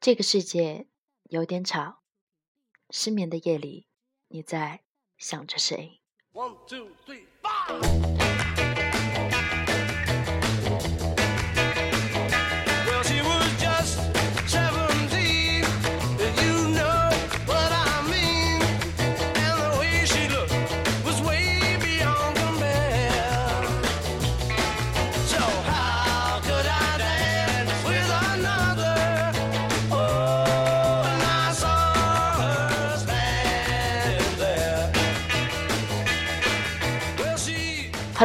这个世界有点吵失眠的夜里你在想着谁？One two three five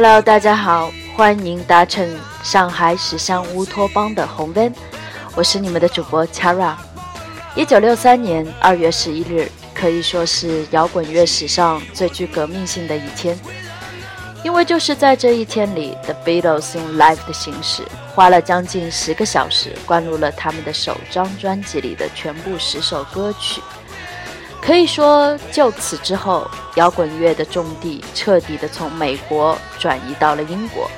？Hello，大家好，欢迎搭乘上海时尚乌托邦的红温，我是你们的主播 Chara。一九六三年二月十一日，可以说是摇滚乐史上最具革命性的一天，因为就是在这一天里，The Beatles 用 live 的形式，花了将近十个小时，灌录了他们的首张专辑里的全部十首歌曲。可以说，就此之后，摇滚乐的重地彻底的从美国转移到了英国。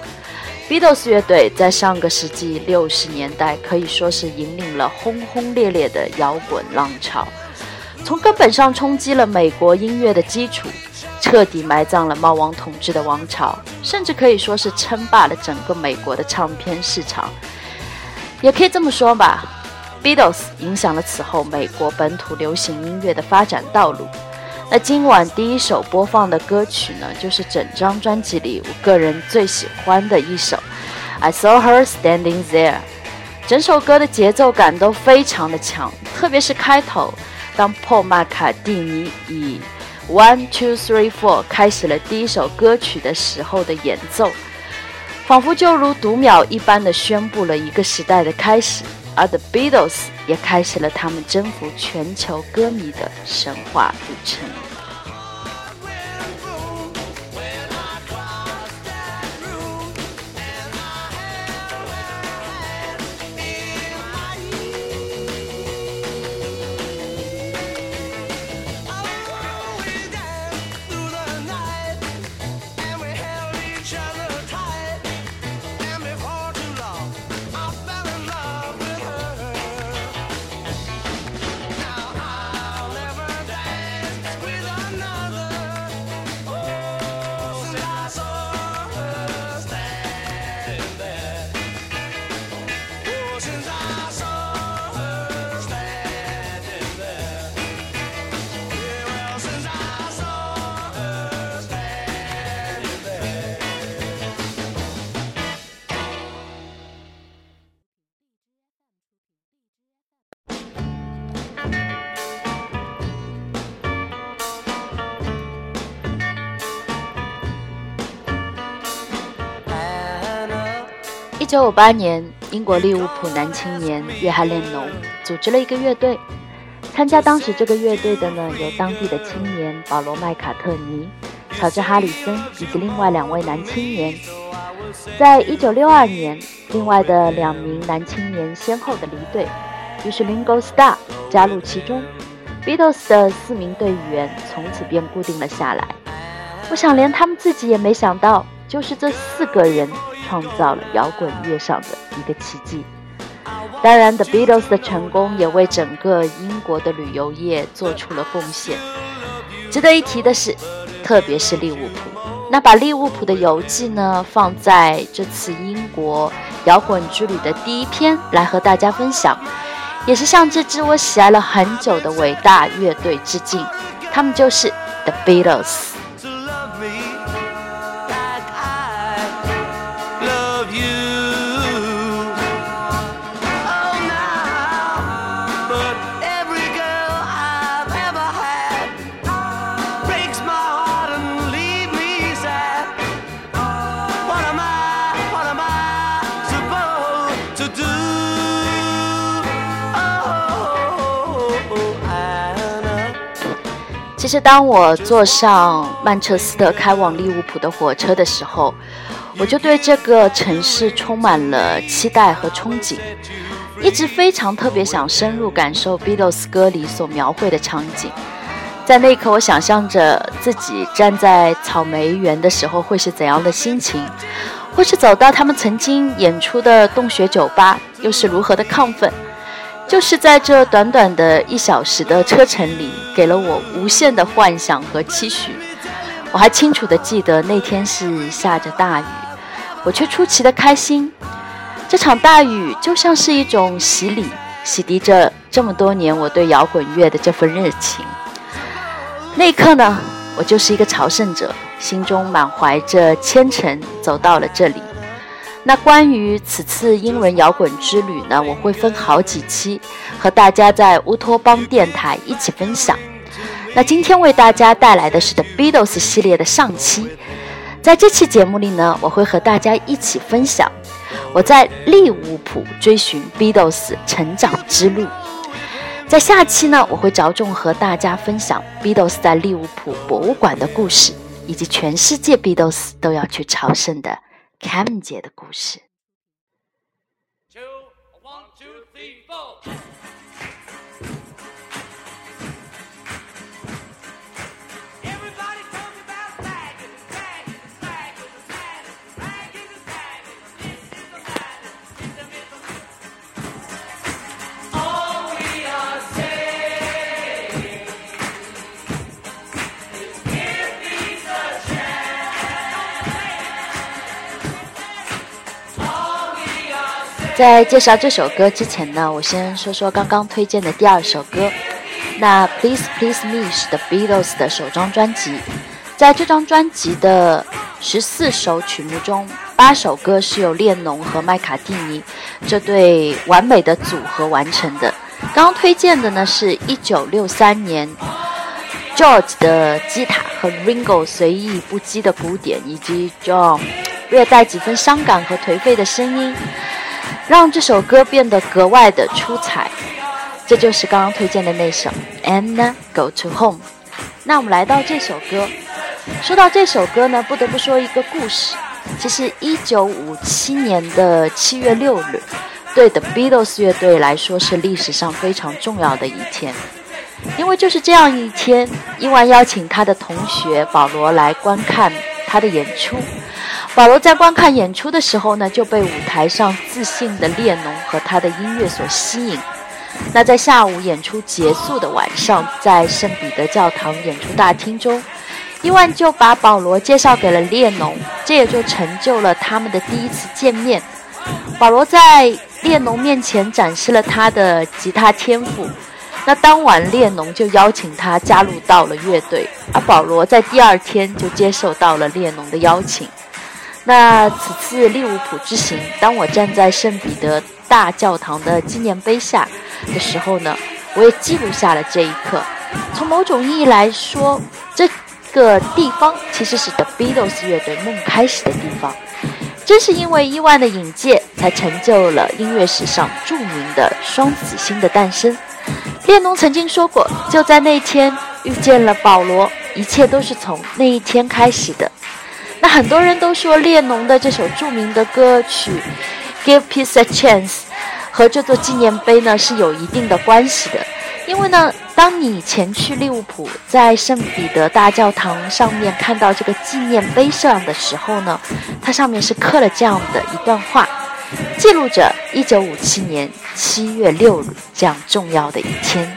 Beatles 乐队在上个世纪六十年代可以说是引领了轰轰烈烈的摇滚浪潮，从根本上冲击了美国音乐的基础，彻底埋葬了猫王统治的王朝，甚至可以说是称霸了整个美国的唱片市场。也可以这么说吧。Beatles 影响了此后美国本土流行音乐的发展道路。那今晚第一首播放的歌曲呢，就是整张专辑里我个人最喜欢的一首《I Saw Her Standing There》。整首歌的节奏感都非常的强，特别是开头，当 Paul 麦卡蒂尼以 One Two Three Four 开始了第一首歌曲的时候的演奏，仿佛就如读秒一般的宣布了一个时代的开始。而 The Beatles 也开始了他们征服全球歌迷的神话旅程。一九五八年，英国利物浦男青年约翰列侬组织了一个乐队。参加当时这个乐队的呢，有当地的青年保罗麦卡特尼、乔治哈里森以及另外两位男青年。在一九六二年，另外的两名男青年先后的离队，于是 Ringo Starr 加入其中，Beatles 的四名队员从此便固定了下来。我想，连他们自己也没想到，就是这四个人。创造了摇滚乐上的一个奇迹。当然，The Beatles 的成功也为整个英国的旅游业做出了贡献。值得一提的是，特别是利物浦，那把利物浦的游记呢放在这次英国摇滚之旅的第一篇来和大家分享，也是向这支我喜爱了很久的伟大乐队致敬。他们就是 The Beatles。其实，当我坐上曼彻斯特开往利物浦的火车的时候，我就对这个城市充满了期待和憧憬，一直非常特别想深入感受 Beatles 歌里所描绘的场景。在那一刻，我想象着自己站在草莓园的时候会是怎样的心情，或是走到他们曾经演出的洞穴酒吧又是如何的亢奋。就是在这短短的一小时的车程里，给了我无限的幻想和期许。我还清楚地记得那天是下着大雨，我却出奇的开心。这场大雨就像是一种洗礼，洗涤着这么多年我对摇滚乐的这份热情。那一刻呢，我就是一个朝圣者，心中满怀着虔诚走到了这里。那关于此次英文摇滚之旅呢，我会分好几期和大家在乌托邦电台一起分享。那今天为大家带来的是 The Beatles 系列的上期，在这期节目里呢，我会和大家一起分享我在利物浦追寻 Beatles 成长之路。在下期呢，我会着重和大家分享 Beatles 在利物浦博物馆的故事，以及全世界 Beatles 都要去朝圣的凯文姐的故事。在介绍这首歌之前呢，我先说说刚刚推荐的第二首歌。那《Please Please Me》是 The Beatles 的首张专辑，在这张专辑的十四首曲目中，八首歌是由列侬和麦卡蒂尼这对完美的组合完成的。刚刚推荐的呢，是一九六三年 George 的吉他和 Ringo 随意不羁的鼓点，以及 John 略带几分伤感和颓废的声音。让这首歌变得格外的出彩，这就是刚刚推荐的那首《Anna Go to Home》。那我们来到这首歌，说到这首歌呢，不得不说一个故事。其实，一九五七年的七月六日，对 The Beatles 乐队来说是历史上非常重要的一天，因为就是这样一天，伊万邀请他的同学保罗来观看他的演出。保罗在观看演出的时候呢，就被舞台上自信的列侬和他的音乐所吸引。那在下午演出结束的晚上，在圣彼得教堂演出大厅中，伊万就把保罗介绍给了列侬，这也就成就了他们的第一次见面。保罗在列侬面前展示了他的吉他天赋。那当晚，列侬就邀请他加入到了乐队，而保罗在第二天就接受到了列侬的邀请。那此次利物浦之行，当我站在圣彼得大教堂的纪念碑下的时候呢，我也记录下了这一刻。从某种意义来说，这个地方其实是 The Beatles 乐队梦开始的地方。正是因为伊万的引荐，才成就了音乐史上著名的双子星的诞生。列侬曾经说过，就在那天遇见了保罗，一切都是从那一天开始的。那很多人都说列侬的这首著名的歌曲《Give Peace a Chance》和这座纪念碑呢是有一定的关系的，因为呢，当你前去利物浦，在圣彼得大教堂上面看到这个纪念碑上的时候呢，它上面是刻了这样的一段话，记录着1957年7月6日这样重要的一天。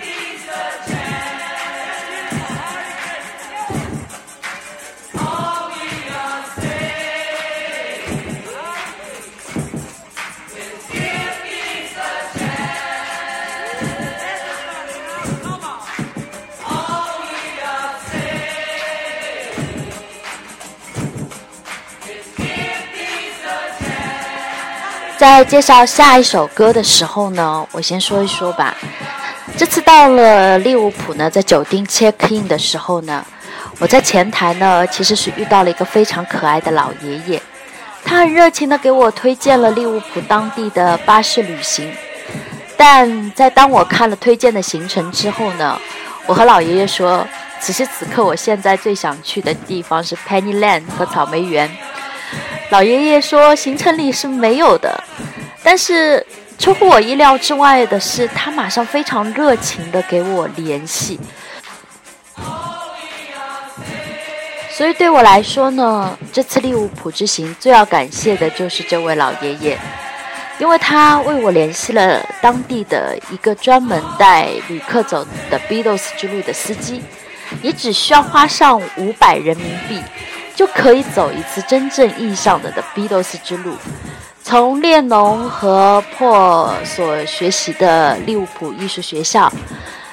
在介绍下一首歌的时候呢，我先说一说吧。这次到了利物浦呢，在酒店 check in 的时候呢，我在前台呢，其实是遇到了一个非常可爱的老爷爷，他很热情的给我推荐了利物浦当地的巴士旅行。但在当我看了推荐的行程之后呢，我和老爷爷说，此时此刻我现在最想去的地方是 Penny Lane 和草莓园。老爷爷说行程里是没有的，但是出乎我意料之外的是，他马上非常热情的给我联系。所以对我来说呢，这次利物浦之行最要感谢的就是这位老爷爷。因为他为我联系了当地的一个专门带旅客走的 Beatles 之路的司机，你只需要花上五百人民币，就可以走一次真正意义上的的 Beatles 之路。从列侬和破所学习的利物浦艺术学校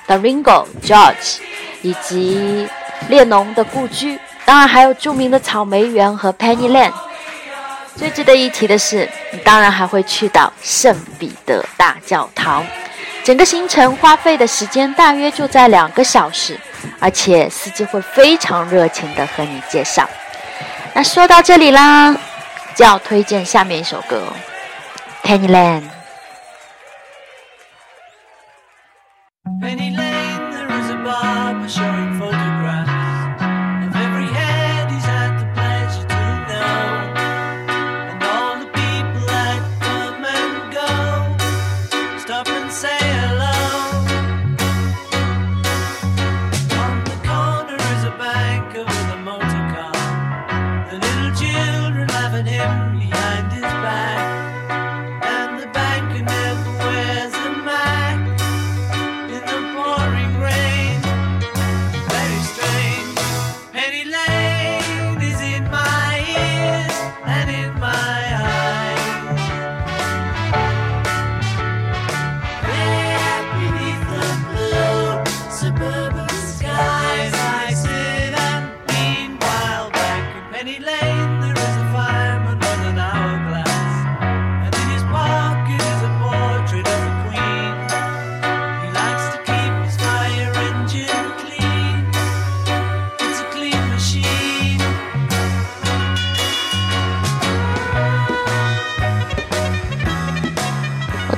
，，The Ringo、George，以及列侬的故居，当然还有著名的草莓园和 Penny Lane。最值得一提的是，你当然还会去到圣彼得大教堂。整个行程花费的时间大约就在两个小时，而且司机会非常热情地和你介绍。那说到这里啦。就要推荐下面一首歌《Penny Lane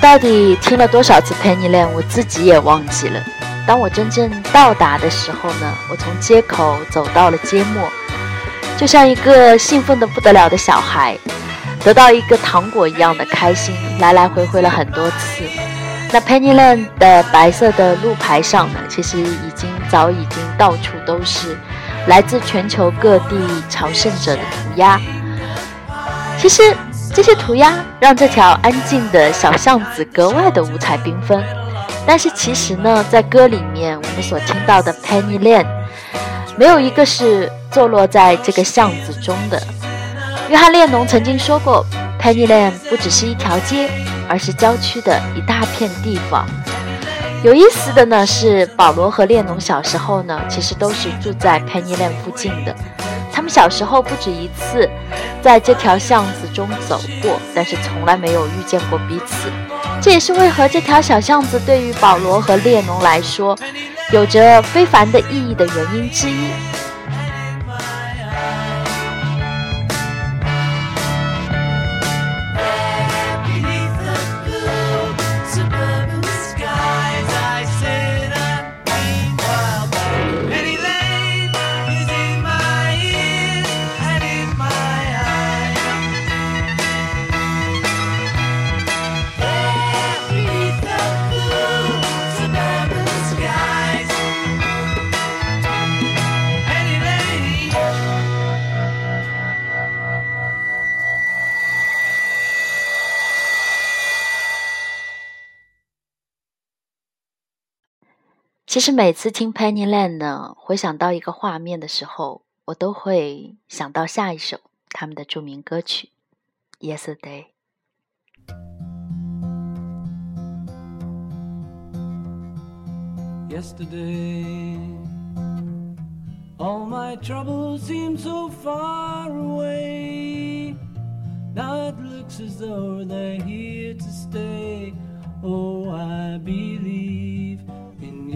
到底听了多少次《Penny Lane》，我自己也忘记了。当我真正到达的时候呢，我从街口走到了街末，就像一个兴奋的不得了的小孩，得到一个糖果一样的开心，来来回回了很多次。那 Penny Lane 的白色的路牌上呢，其实已经早已经到处都是来自全球各地朝圣者的涂鸦。其实。这些涂鸦让这条安静的小巷子格外的五彩缤纷，但是其实呢，在歌里面我们所听到的 Penny Lane，没有一个是坐落在这个巷子中的。约翰列侬曾经说过，Penny Lane 不只是一条街，而是郊区的一大片地方。有意思的呢是，保罗和列侬小时候呢，其实都是住在 Penny Lane 附近的。他们小时候不止一次在这条巷子中走过，但是从来没有遇见过彼此。这也是为何这条小巷子对于保罗和列侬来说有着非凡的意义的原因之一。其实每次听 Penny Lane 呢，回想到一个画面的时候，我都会想到下一首他们的著名歌曲《Yesterday》。Yesterday, all my troubles seem so far away. Now it looks as though they're here to stay. Oh, I believe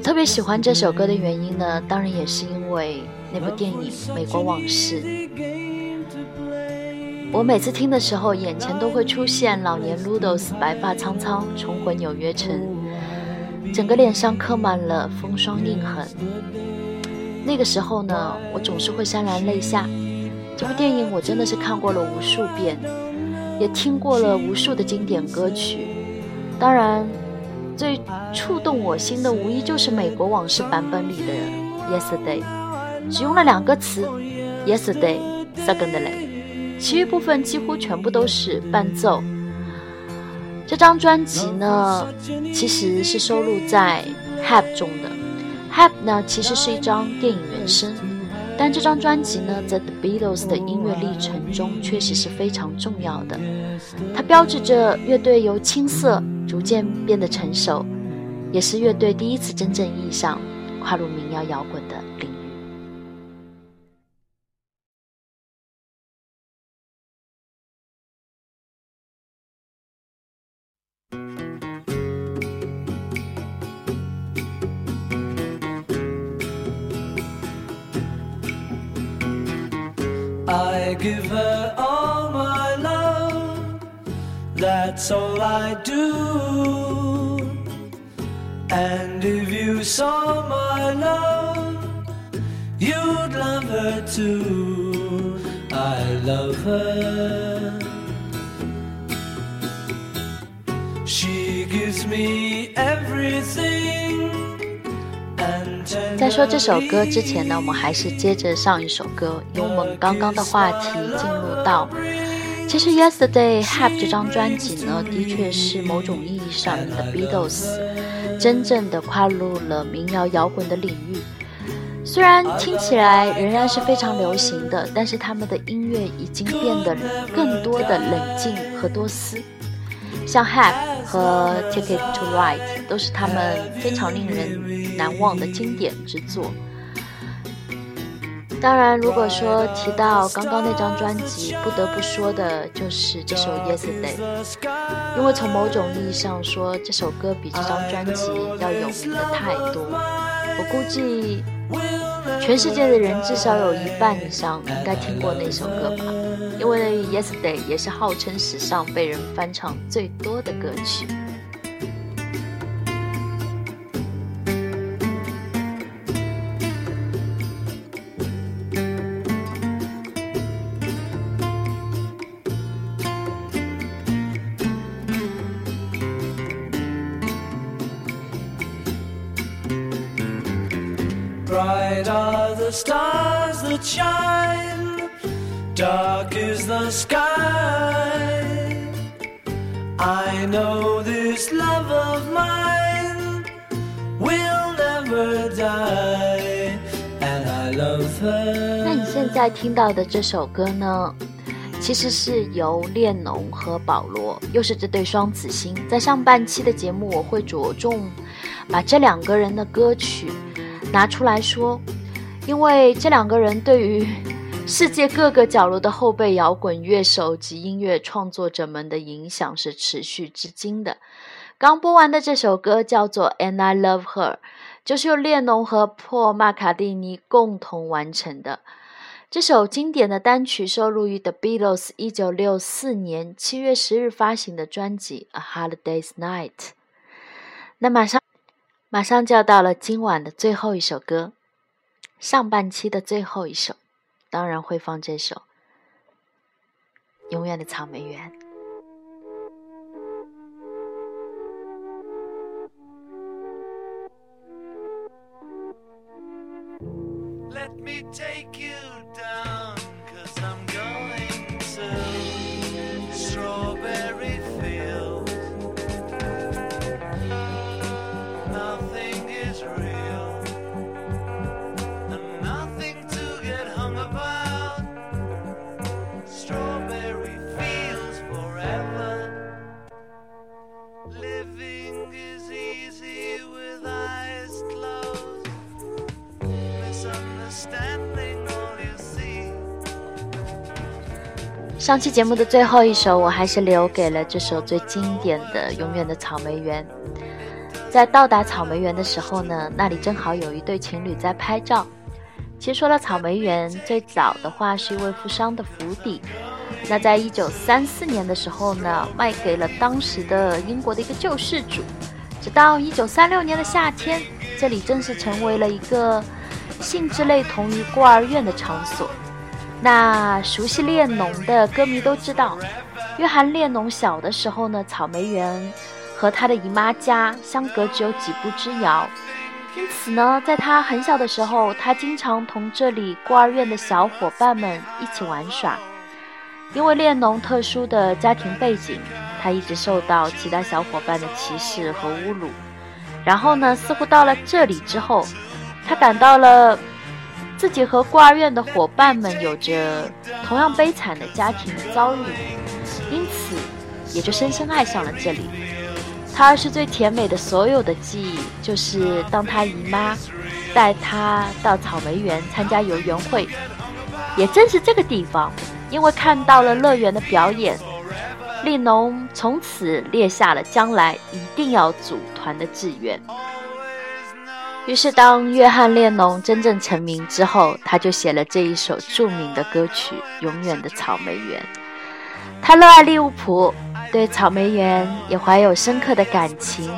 特别喜欢这首歌的原因呢，当然也是因为那部电影《美国往事》。我每次听的时候，眼前都会出现老年 Ludos 白发苍苍重回纽约城，整个脸上刻满了风霜印痕。那个时候呢，我总是会潸然泪下。这部电影我真的是看过了无数遍，也听过了无数的经典歌曲。当然，最触动我心的无疑就是《美国往事》版本里的《Yesterday》，只用了两个词：Yesterday，Secondly。其余部分几乎全部都是伴奏。这张专辑呢，其实是收录在《h a p 中的，《h a p 呢其实是一张电影原声，但这张专辑呢，在 The Beatles 的音乐历程中确实是非常重要的。它标志着乐队由青涩逐渐变得成熟，也是乐队第一次真正意义上跨入民谣摇滚的领域 I give her all my love, that's all I do. And if you saw my love, you'd love her too. I love her. She gives me everything. 在说这首歌之前呢，我们还是接着上一首歌，用我们刚刚的话题进入到，其实《Yesterday》Have 这张专辑呢，的确是某种意义上的 Beatles 真正的跨入了民谣摇滚的领域。虽然听起来仍然是非常流行的，但是他们的音乐已经变得更多的冷静和多思。像《Have》和《Ticket to Right》都是他们非常令人难忘的经典之作。当然，如果说提到刚刚那张专辑，不得不说的就是这首《Yesterday》，因为从某种意义上说，这首歌比这张专辑要有名的太多。我估计。全世界的人至少有一半以上应该听过那首歌吧，因为《Yesterday》也是号称史上被人翻唱最多的歌曲。Know this love of mine will never die, and I love her. 那你现在听到的这首歌呢？其实是由列侬和保罗，又是这对双子星。在上半期的节目，我会着重把这两个人的歌曲。拿出来说，因为这两个人对于世界各个角落的后备摇滚乐手及音乐创作者们的影响是持续至今的。刚播完的这首歌叫做《And I Love Her》，就是由列侬和破马卡蒂尼共同完成的。这首经典的单曲收录于 The Beatles 一九六四年七月十日发行的专辑《A Holiday's Night》。那马上。马上就要到了今晚的最后一首歌，上半期的最后一首，当然会放这首《永远的草莓园》。上期节目的最后一首，我还是留给了这首最经典的《永远的草莓园》。在到达草莓园的时候呢，那里正好有一对情侣在拍照。其实说到草莓园，最早的话是一位富商的府邸。那在一九三四年的时候呢，卖给了当时的英国的一个救世主。直到一九三六年的夏天，这里正式成为了一个性质类同于孤儿院的场所。那熟悉列侬的歌迷都知道，约翰列侬小的时候呢，草莓园和他的姨妈家相隔只有几步之遥。因此呢，在他很小的时候，他经常同这里孤儿院的小伙伴们一起玩耍。因为列侬特殊的家庭背景，他一直受到其他小伙伴的歧视和侮辱。然后呢，似乎到了这里之后，他感到了自己和孤儿院的伙伴们有着同样悲惨的家庭遭遇，因此也就深深爱上了这里。他儿时最甜美的所有的记忆，就是当他姨妈带他到草莓园参加游园会。也正是这个地方，因为看到了乐园的表演，利农从此列下了将来一定要组团的志愿。于是，当约翰列侬真正成名之后，他就写了这一首著名的歌曲《永远的草莓园》。他热爱利物浦。对草莓园也怀有深刻的感情。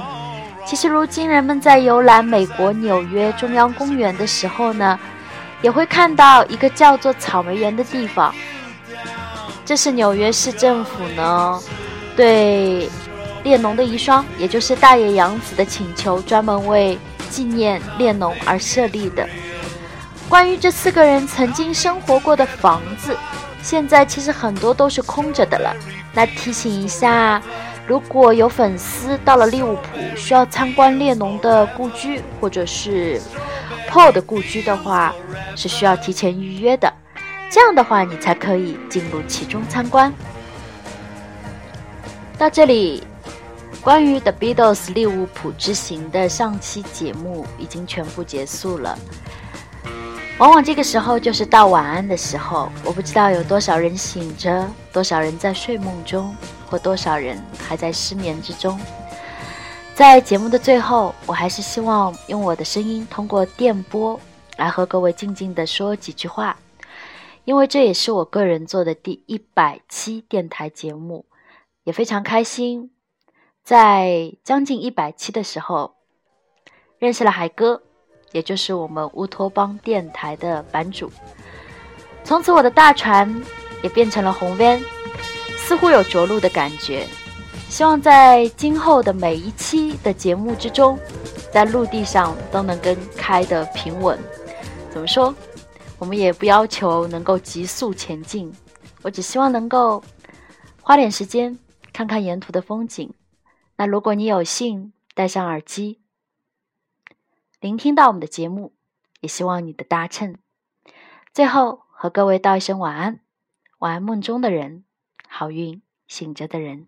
其实，如今人们在游览美国纽约中央公园的时候呢，也会看到一个叫做草莓园的地方。这是纽约市政府呢对列侬的遗孀，也就是大野洋子的请求，专门为纪念列侬而设立的。关于这四个人曾经生活过的房子，现在其实很多都是空着的了。那提醒一下，如果有粉丝到了利物浦需要参观列侬的故居，或者是 Paul 的故居的话，是需要提前预约的。这样的话，你才可以进入其中参观。到这里，关于 The Beatles 利物浦之行的上期节目已经全部结束了。往往这个时候就是到晚安的时候，我不知道有多少人醒着，多少人在睡梦中，或多少人还在失眠之中。在节目的最后，我还是希望用我的声音通过电波来和各位静静的说几句话，因为这也是我个人做的第一百期电台节目，也非常开心，在将近一百期的时候认识了海哥。也就是我们乌托邦电台的版主，从此我的大船也变成了红 van，似乎有着陆的感觉。希望在今后的每一期的节目之中，在陆地上都能跟开的平稳。怎么说？我们也不要求能够急速前进，我只希望能够花点时间看看沿途的风景。那如果你有幸戴上耳机。聆听到我们的节目，也希望你的搭乘。最后和各位道一声晚安，晚安梦中的人，好运醒着的人。